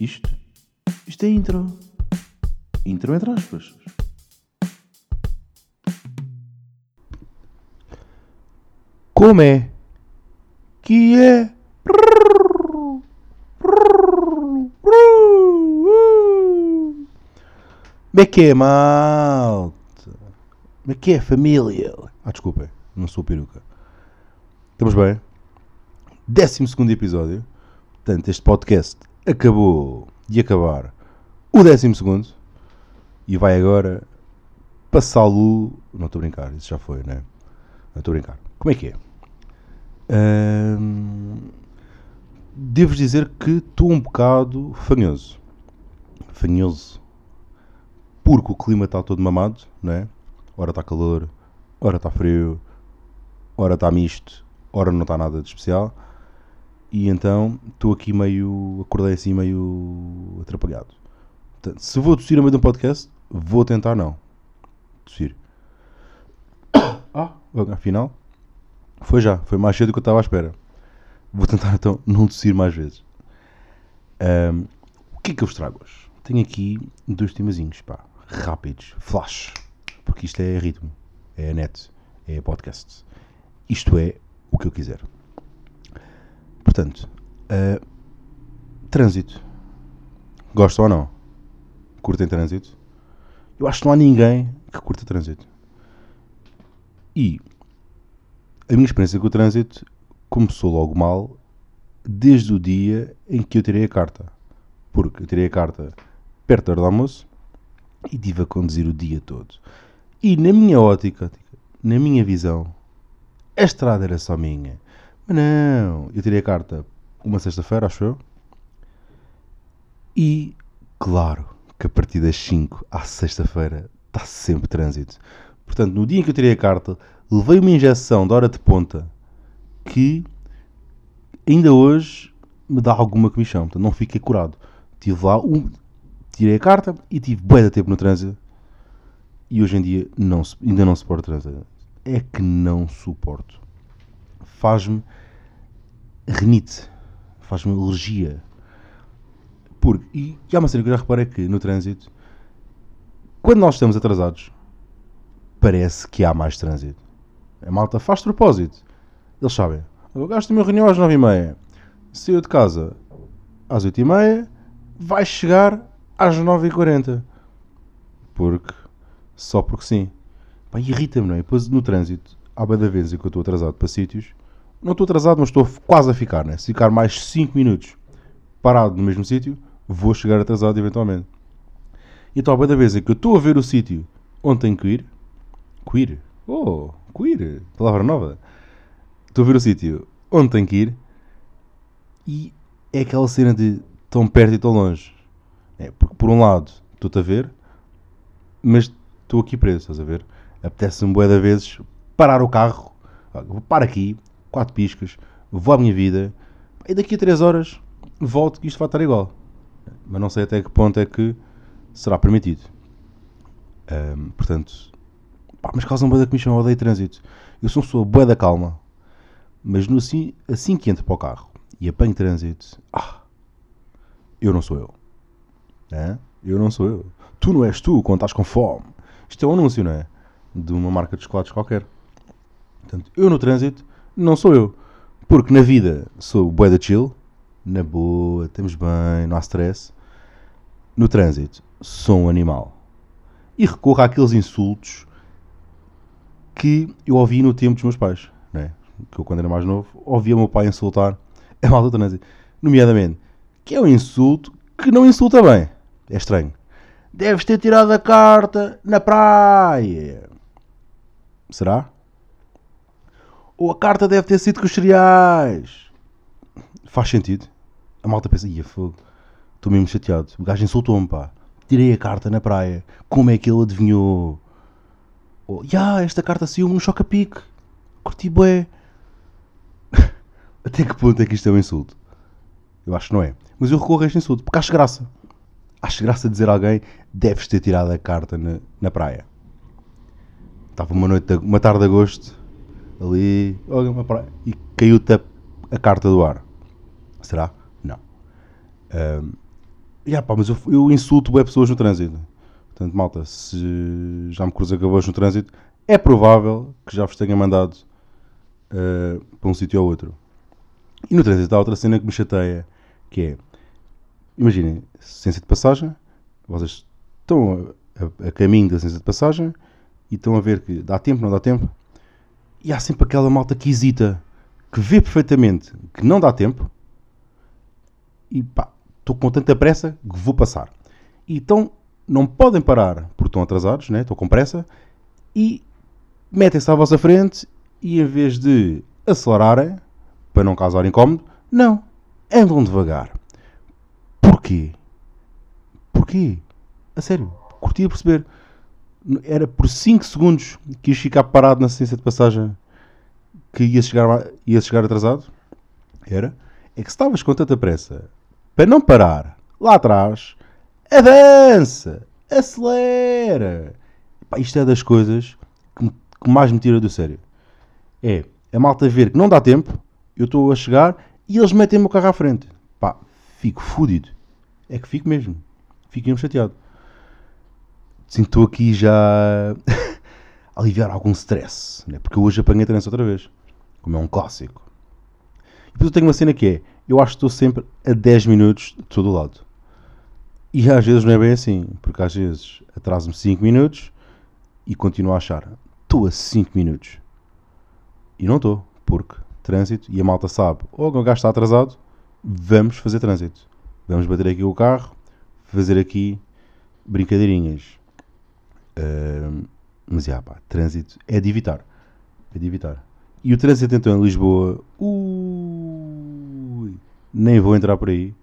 Isto? Isto é intro. Intro entre aspas. Como é? Que é? Como é que é, malta? Como é que é, família? Ah, desculpem, não sou peruca. Estamos bem? Décimo segundo episódio. Portanto, este podcast acabou de acabar o décimo segundo e vai agora passá-lo. Não estou a brincar, isso já foi, né? Não estou a brincar. Como é que é? Ahm, Devo dizer que estou um bocado fanhoso. Fanhoso. Porque o clima está todo mamado, né? Ora está calor, ora está frio, ora está misto, ora não está nada de especial. E então estou aqui meio. acordei assim meio atrapalhado. Portanto, se vou tossir no meio de um podcast, vou tentar não. Tossir. Ah, afinal, foi já, foi mais cedo do que eu estava à espera. Vou tentar então não tossir mais vezes. Ahm, o que é que eu vos trago hoje? Tenho aqui dois temazinhos, pá, rápidos, flash, porque isto é ritmo, é net, é podcast. Isto é o que eu quiser. Portanto, ah, trânsito. Gostam ou não? Curtem trânsito? Eu acho que não há ninguém que curta trânsito. E a minha experiência com o trânsito começou logo mal desde o dia em que eu tirei a carta. Porque eu tirei a carta perto da hora do almoço e estive a conduzir o dia todo. E na minha ótica, na minha visão, a estrada era só minha. Mas não, eu tirei a carta uma sexta-feira, acho eu. E, claro, que a partir das 5 à sexta-feira está sempre trânsito. Portanto, no dia em que eu tirei a carta, levei uma injeção de hora de ponta que ainda hoje me dá alguma comissão. Portanto, não fiquei curado. Tive lá, um, tirei a carta e tive bué de tempo no trânsito. E hoje em dia não, ainda não suporto trânsito. É que não suporto. Faz-me renite. Faz-me alergia. Porque, e, há uma cena que eu já reparei que no trânsito, quando nós estamos atrasados, parece que há mais trânsito. A malta faz propósito. Eles sabem. Eu gasto a minha reunião às 9h30. Saiu de casa às 8h30, vai chegar às 9h40. Porque, só porque sim. Irrita-me, não é? Depois no trânsito, há bem da vez em que eu estou atrasado para sítios. Não estou atrasado, mas estou quase a ficar, né? Se ficar mais 5 minutos parado no mesmo sítio, vou chegar atrasado eventualmente. Então, bem da vez em que eu estou a ver o sítio onde tenho que ir. Queer? Oh, queer. Palavra nova. Estou a ver o sítio onde tenho que ir. E é aquela cena de tão perto e tão longe. É, porque por um lado estou-te a ver, mas estou aqui preso, estás a ver? Apetece-me bué de vezes parar o carro, parar aqui, quatro piscas, vou à minha vida, e daqui a três horas volto que isto vai estar igual. Mas não sei até que ponto é que será permitido. Ahm, portanto, pá, mas causa um bué da comissão, eu odeio trânsito. Eu sou uma pessoa bué da calma, mas no, assim, assim que entro para o carro e apanho trânsito, ah, eu não sou eu. Hã? Eu não sou eu. Tu não és tu quando estás com fome. Isto é um anúncio, não é? De uma marca de chocolates qualquer. Portanto, eu no trânsito não sou eu. Porque na vida sou bué da chill, na boa, estamos bem, não há stress. No trânsito sou um animal. E recorro àqueles insultos que eu ouvi no tempo dos meus pais. Não é? Que eu, quando era mais novo, ouvia o meu pai insultar a malta do trânsito. Nomeadamente, que é um insulto que não insulta bem. É estranho. Deves ter tirado a carta na praia. Será? Ou a carta deve ter sido com os cereais. Faz sentido. A malta pensa, ia fogo. Estou mesmo chateado. O gajo insultou-me, pá. Tirei a carta na praia. Como é que ele adivinhou? Ou, ya, esta carta saiu-me no choca-pique. Curti bué. Até que ponto é que isto é um insulto? Eu acho que não é. Mas eu recorro a este insulto porque acho graça. Acho graça dizer a alguém deves ter tirado a carta na, na praia. Estava uma noite, uma tarde de agosto, ali, e caiu-te a, a carta do ar. Será? Não. Ahm, Yeah, pá, mas eu, eu insulto bem pessoas no trânsito. Portanto, malta, se já me cruzei com no trânsito, é provável que já vos tenha mandado uh, para um sítio ou outro. E no trânsito há outra cena que me chateia, que é, imaginem, ciência de passagem, vocês estão a, a, a caminho da ciência de passagem e estão a ver que dá tempo, não dá tempo, e há sempre aquela malta que hesita, que vê perfeitamente que não dá tempo, e pá, estou com tanta pressa que vou passar. Então não podem parar porque estão atrasados, né? estou com pressa, e metem-se à vossa frente e em vez de acelerarem, para não causar incómodo, não, andam devagar. Porquê? Porquê? A sério, curtia perceber. Era por 5 segundos que ias ficar parado na ciência de passagem que ia chegar, ia chegar atrasado? Era? É que se estavas com tanta pressa para não parar lá atrás, avança, acelera. Pá, isto é das coisas que, que mais me tira do sério. É a malta ver que não dá tempo, eu estou a chegar e eles metem o meu carro à frente. Pá, fico fodido. É que fico mesmo. Fico mesmo chateado. Sinto aqui já a aliviar algum stress, né? porque hoje apanhei trânsito outra vez, como é um clássico. E depois eu tenho uma cena que é, eu acho que estou sempre a 10 minutos de todo lado. E às vezes não é bem assim, porque às vezes atraso-me 5 minutos e continuo a achar, estou a 5 minutos. E não estou, porque trânsito e a malta sabe, ou oh, o gajo está atrasado, vamos fazer trânsito. Vamos bater aqui o carro, fazer aqui brincadeirinhas. Mas, já, pá, trânsito é de evitar. É de evitar. E o trânsito então em Lisboa, ui, nem vou entrar por aí,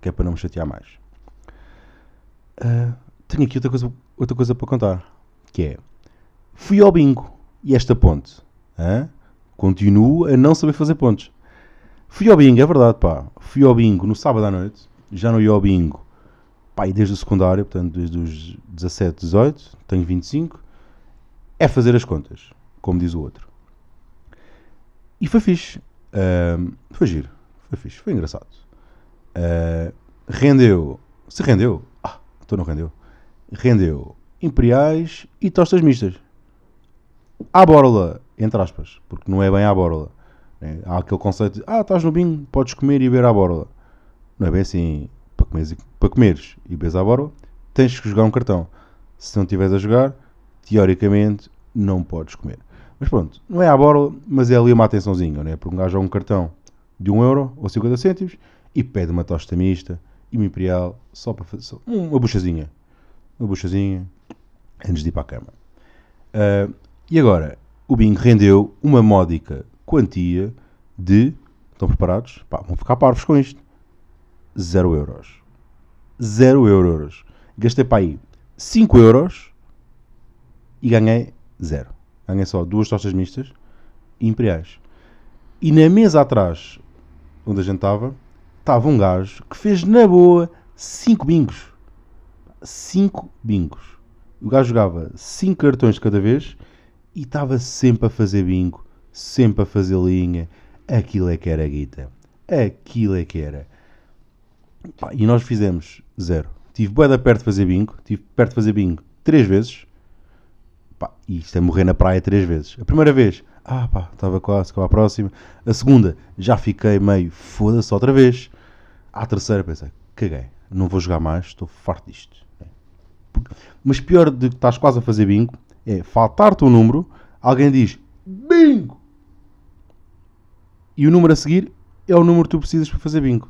que é para não me chatear mais. Uh, tenho aqui outra coisa, outra coisa para contar, que é, fui ao bingo e esta ponte, hein? continuo a não saber fazer pontos. Fui ao bingo, é verdade, pá. Fui ao bingo no sábado à noite, já não ia ao bingo, e desde o secundário, portanto, desde os 17, 18, tenho 25, é fazer as contas, como diz o outro. E foi fixe. Uh, foi giro. Foi fixe. Foi engraçado. Uh, rendeu. Se rendeu. Ah, então não rendeu. Rendeu imperiais e tostas mistas. À borla, entre aspas, porque não é bem à borla. É, há aquele conceito de, ah, estás no bingo, podes comer e beber à borla. Não é bem assim, comeres, para comeres e beberes à borla, tens que jogar um cartão. Se não estiveres a jogar, teoricamente não podes comer. Mas pronto, não é à borla, mas é ali uma atençãozinha, né? porque um gajo joga um cartão de 1 euro ou 50 cêntimos e pede uma tosta mista e uma imperial só para fazer só uma buchazinha. Uma buchazinha antes de ir para a cama. Uh, e agora, o bingo rendeu uma módica quantia de. Estão preparados? Pá, vão ficar parvos com isto. 0 euros. 0 euros. Gastei para aí 5 euros e ganhei 0. Ganhei só duas tostas mistas e imperiais. E na mesa atrás, onde a gente estava, estava um gajo que fez na boa 5 bingos. 5 bingos. O gajo jogava 5 cartões de cada vez e estava sempre a fazer bingo, sempre a fazer linha. Aquilo é que era guita. Aquilo é que era. E nós fizemos zero. Tive bué da perto de fazer bingo. Tive perto de fazer bingo três vezes. Pá, e isto é morrer na praia três vezes. A primeira vez, ah pá, estava quase, com a próxima. A segunda, já fiquei meio, foda-se outra vez. À terceira, pensei, caguei, não vou jogar mais, estou farto disto. Mas pior de que estás quase a fazer bingo, é faltar-te um número, alguém diz bingo! E o número a seguir é o número que tu precisas para fazer bingo.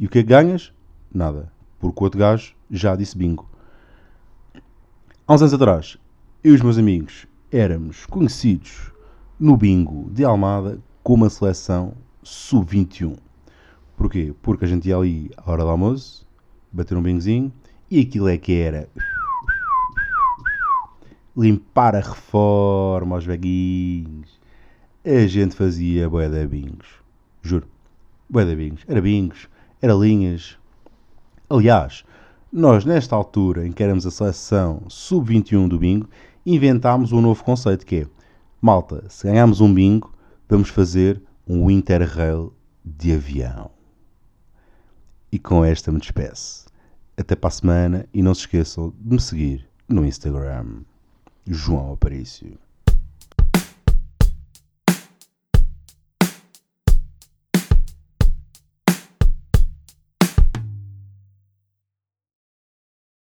E o que é que ganhas? Nada. Porque o outro gajo já disse bingo. Há uns anos atrás, eu e os meus amigos éramos conhecidos no bingo de Almada como a seleção sub-21. Porquê? Porque a gente ia ali à hora do almoço, bater um bingozinho, e aquilo é que era limpar a reforma aos veguinhos. A gente fazia bué de bingos. Juro. Bué de bingos. Era bingos, era linhas. Aliás, nós nesta altura em que éramos a seleção sub-21 do bingo, inventámos um novo conceito que é Malta, se ganharmos um bingo, vamos fazer um Interrail de avião. E com esta me despeço. até para a semana e não se esqueçam de me seguir no Instagram. João Aparício.